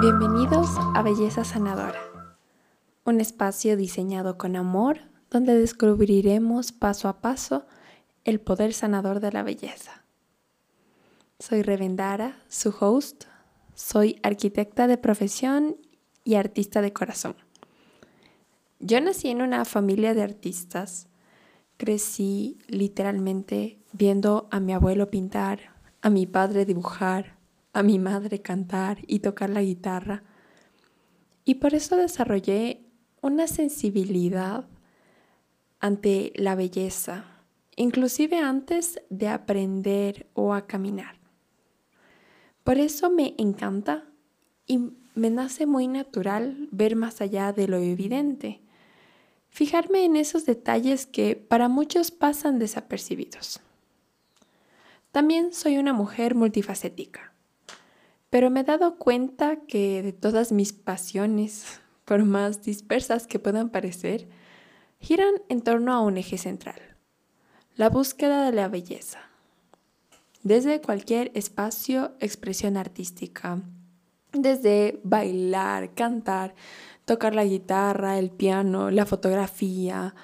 Bienvenidos a Belleza Sanadora, un espacio diseñado con amor donde descubriremos paso a paso el poder sanador de la belleza. Soy Revendara, su host. Soy arquitecta de profesión y artista de corazón. Yo nací en una familia de artistas. Crecí literalmente viendo a mi abuelo pintar, a mi padre dibujar, a mi madre cantar y tocar la guitarra. Y por eso desarrollé una sensibilidad ante la belleza, inclusive antes de aprender o a caminar. Por eso me encanta y me nace muy natural ver más allá de lo evidente, fijarme en esos detalles que para muchos pasan desapercibidos. También soy una mujer multifacética pero me he dado cuenta que de todas mis pasiones, por más dispersas que puedan parecer, giran en torno a un eje central, la búsqueda de la belleza. Desde cualquier espacio, expresión artística, desde bailar, cantar, tocar la guitarra, el piano, la fotografía,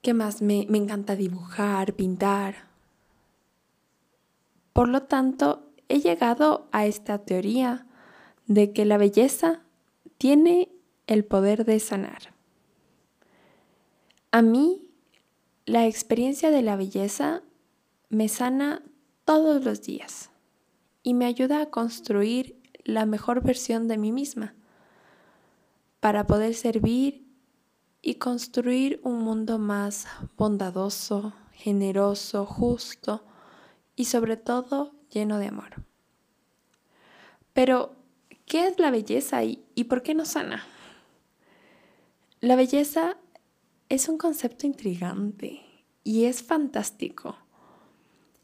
¿qué más? Me, me encanta dibujar, pintar. Por lo tanto, he llegado a esta teoría de que la belleza tiene el poder de sanar. A mí, la experiencia de la belleza me sana todos los días y me ayuda a construir la mejor versión de mí misma para poder servir y construir un mundo más bondadoso, generoso, justo y sobre todo lleno de amor. Pero, ¿qué es la belleza y, por qué nos sana? La belleza es un concepto intrigante y es fantástico.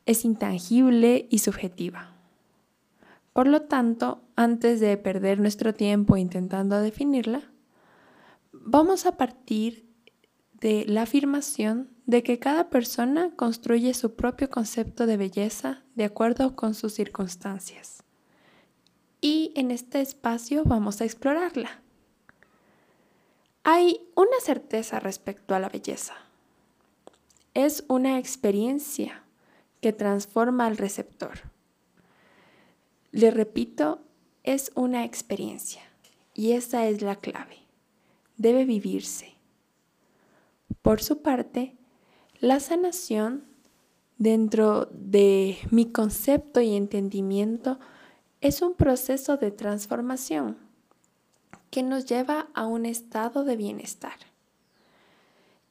Es intangible y subjetiva. Por lo tanto, antes de perder nuestro tiempo intentando definirla, vamos a partir de la afirmación de que cada persona construye su propio concepto de belleza de acuerdo con sus circunstancias. Y en este espacio vamos a explorarla. Hay una certeza respecto a la belleza. Es una experiencia que transforma al receptor. Le repito, es una experiencia y esa es la clave. Debe vivirse. Por su parte, la sanación, dentro de mi concepto y entendimiento, es un proceso de transformación que nos lleva a un estado de bienestar.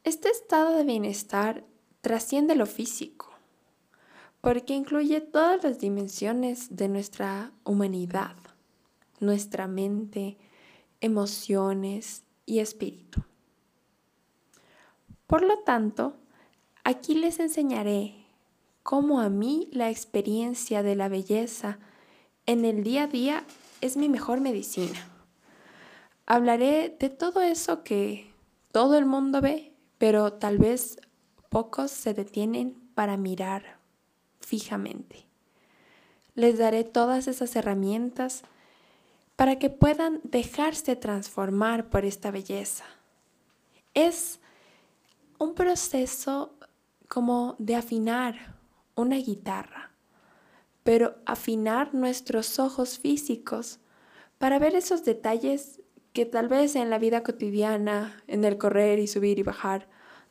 Este estado de bienestar trasciende lo físico, porque incluye todas las dimensiones de nuestra humanidad, nuestra mente, emociones y espíritu. Por lo tanto, aquí les enseñaré cómo a mí la experiencia de la belleza en el día a día es mi mejor medicina. Hablaré de todo eso que todo el mundo ve, pero tal vez pocos se detienen para mirar fijamente. Les daré todas esas herramientas para que puedan dejarse transformar por esta belleza. Es un proceso como de afinar una guitarra, pero afinar nuestros ojos físicos para ver esos detalles que tal vez en la vida cotidiana, en el correr y subir y bajar,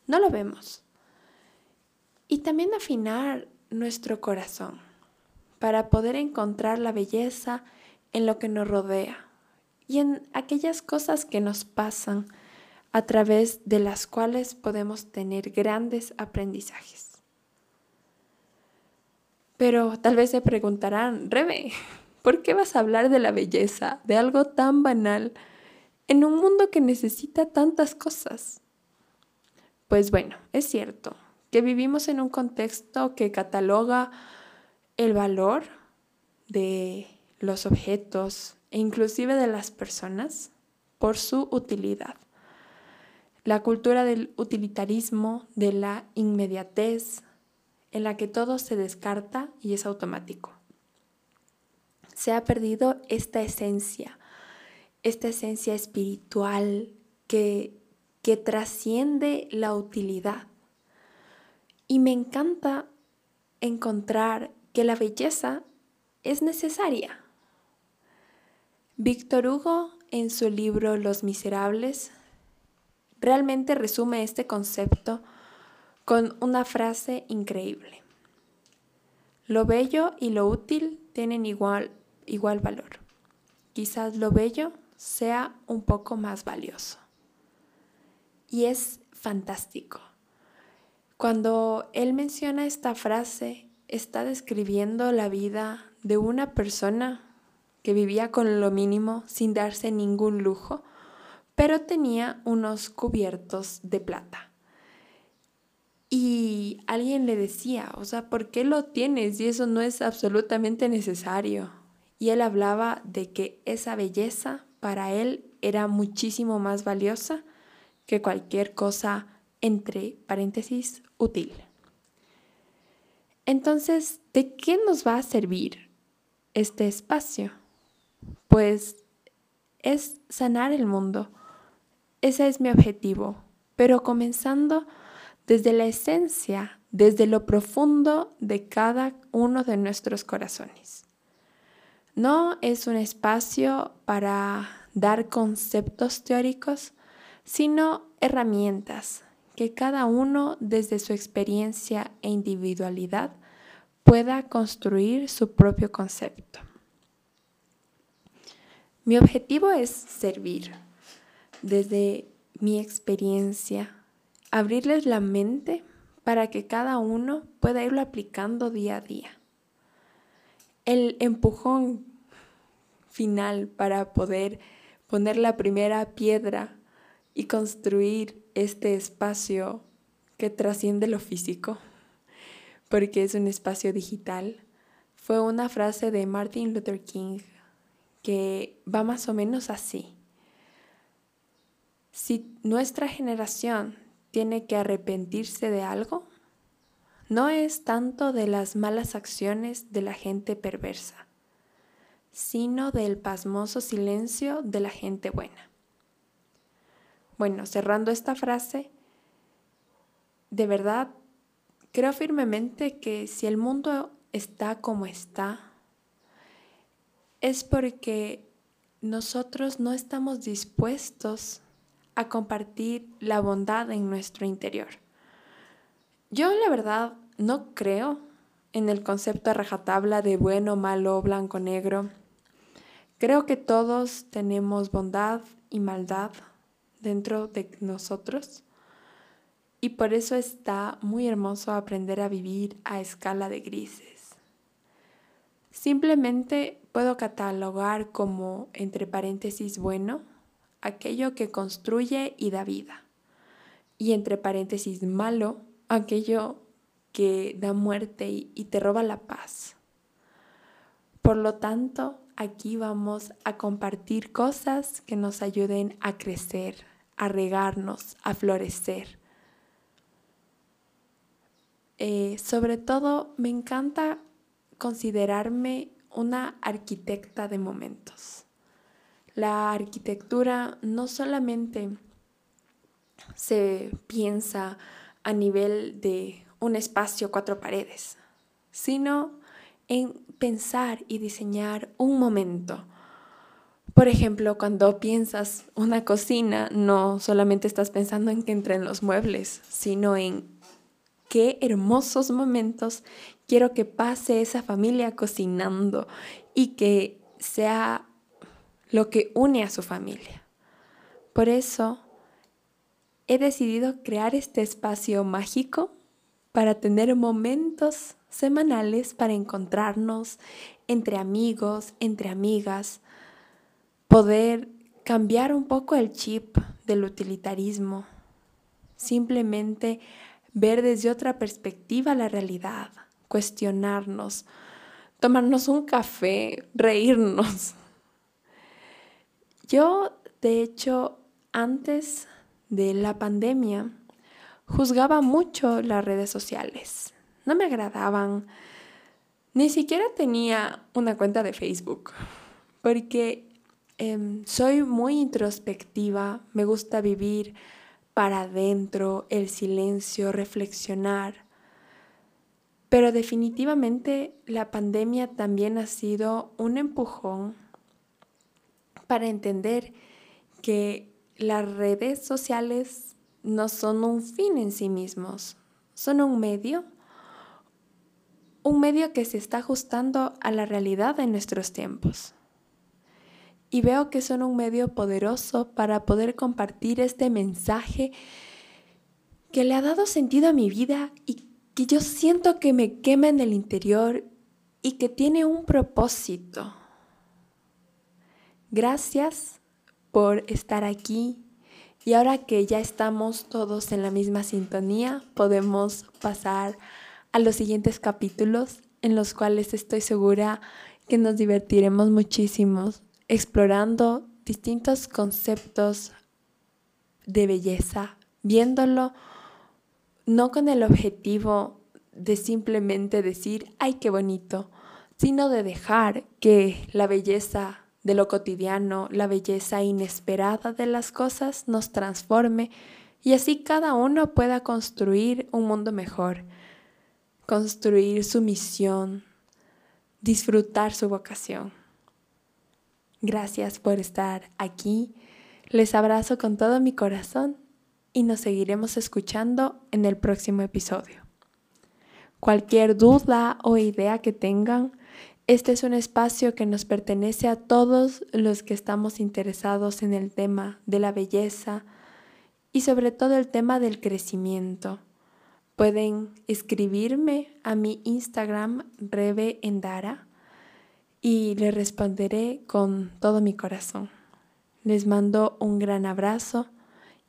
no lo vemos. Y también afinar nuestro corazón para poder encontrar la belleza en lo que nos rodea y en aquellas cosas que nos pasan a través de las cuales podemos tener grandes aprendizajes. Pero tal vez se preguntarán, Rebe, ¿por qué vas a hablar de la belleza, de algo tan banal, en un mundo que necesita tantas cosas? Pues bueno, es cierto que vivimos en un contexto que cataloga el valor de los objetos e inclusive de las personas por su utilidad la cultura del utilitarismo, de la inmediatez, en la que todo se descarta y es automático. se ha perdido esta esencia, esta esencia espiritual que, que trasciende la utilidad. Y me encanta encontrar que la belleza es necesaria. Víctor Hugo, en su libro Los Miserables, realmente resume este concepto con una frase increíble. Lo bello y lo útil tienen igual, igual valor. Quizás lo bello sea un poco más valioso. Y es fantástico. Cuando él menciona esta frase, está describiendo la vida de una persona que vivía con lo mínimo sin darse ningún lujo, pero tenía unos cubiertos de plata. Y alguien le decía, o sea, ¿por qué lo tienes? Y eso no es absolutamente necesario. Y él hablaba de que esa belleza para él era muchísimo más valiosa que cualquier cosa entre paréntesis útil. Entonces, ¿de qué nos va a servir este espacio? Pues es sanar el mundo. Ese es mi objetivo, pero comenzando desde la esencia, desde lo profundo de cada uno de nuestros corazones. No es un espacio para dar conceptos teóricos, sino herramientas que cada uno desde su experiencia e individualidad pueda construir su propio concepto. Mi objetivo es servir desde mi experiencia, abrirles la mente para que cada uno pueda irlo aplicando día a día. El empujón final para poder poner la primera piedra y construir este espacio que trasciende lo físico, porque es un espacio digital, fue una frase de Martin Luther King que va más o menos así. Si nuestra generación tiene que arrepentirse de algo, no es tanto de las malas acciones de la gente perversa, sino del pasmoso silencio de la gente buena. Bueno, cerrando esta frase, de verdad creo firmemente que si el mundo está como está, es porque nosotros no estamos dispuestos a compartir la bondad en nuestro interior. Yo la verdad no creo en el concepto a rajatabla de bueno, malo, blanco, negro. Creo que todos tenemos bondad y maldad dentro de nosotros. Y por eso está muy hermoso aprender a vivir a escala de grises. Simplemente puedo catalogar como, entre paréntesis, bueno, aquello que construye y da vida. Y entre paréntesis, malo, aquello que da muerte y, te roba la paz. Por lo tanto, aquí vamos a compartir cosas que nos ayuden a crecer, a regarnos, a florecer. Eh, sobre todo, me encanta considerarme una arquitecta de momentos. La arquitectura no solamente se piensa a nivel de un espacio, cuatro paredes, sino en pensar y diseñar un momento, por ejemplo, cuando piensas una cocina, no solamente estás pensando en que entren los muebles, sino en qué hermosos momentos quiero que pase esa familia cocinando y que sea lo que une a su familia. Por eso he decidido crear este espacio mágico para tener momentos semanales para encontrarnos entre amigos, entre amigas, poder cambiar un poco el chip del utilitarismo, simplemente ver desde otra perspectiva la realidad, cuestionarnos, tomarnos un café, reírnos. Yo, de hecho, antes de la pandemia, juzgaba mucho las redes sociales. No me agradaban, Ni siquiera tenía una cuenta de Facebook, porque em, soy muy introspectiva, me gusta vivir para adentro, el silencio, reflexionar. Pero definitivamente la pandemia también ha sido un empujón para entender que las redes sociales no son un fin en sí mismos, son un medio, un medio que se está ajustando a la realidad de nuestros tiempos. Y veo que son un medio poderoso para poder compartir este mensaje que le ha dado sentido a mi vida y que yo siento que me quema en el interior y que tiene un propósito. Gracias por estar aquí. Y ahora que ya estamos todos en la misma sintonía, podemos pasar a los siguientes capítulos en los cuales estoy segura que nos divertiremos muchísimo explorando distintos conceptos de belleza, viéndolo no con el objetivo de simplemente decir, ay, qué bonito, sino de dejar que la belleza de lo cotidiano, la belleza inesperada de las cosas nos transforme y así cada uno pueda construir un mundo mejor, construir su misión, disfrutar su vocación. Gracias por estar aquí. Les abrazo con todo mi corazón y nos seguiremos escuchando en el próximo episodio. Cualquier duda o idea que tengan, este es un espacio que nos pertenece a todos los que estamos interesados en el tema de la belleza y sobre todo el tema del crecimiento. Pueden escribirme a mi Instagram Rebe Endara y les responderé con todo mi corazón. Les mando un gran abrazo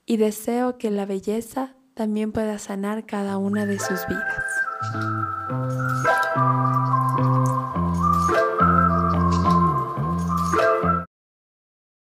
y deseo que la belleza también pueda sanar cada una de sus vidas.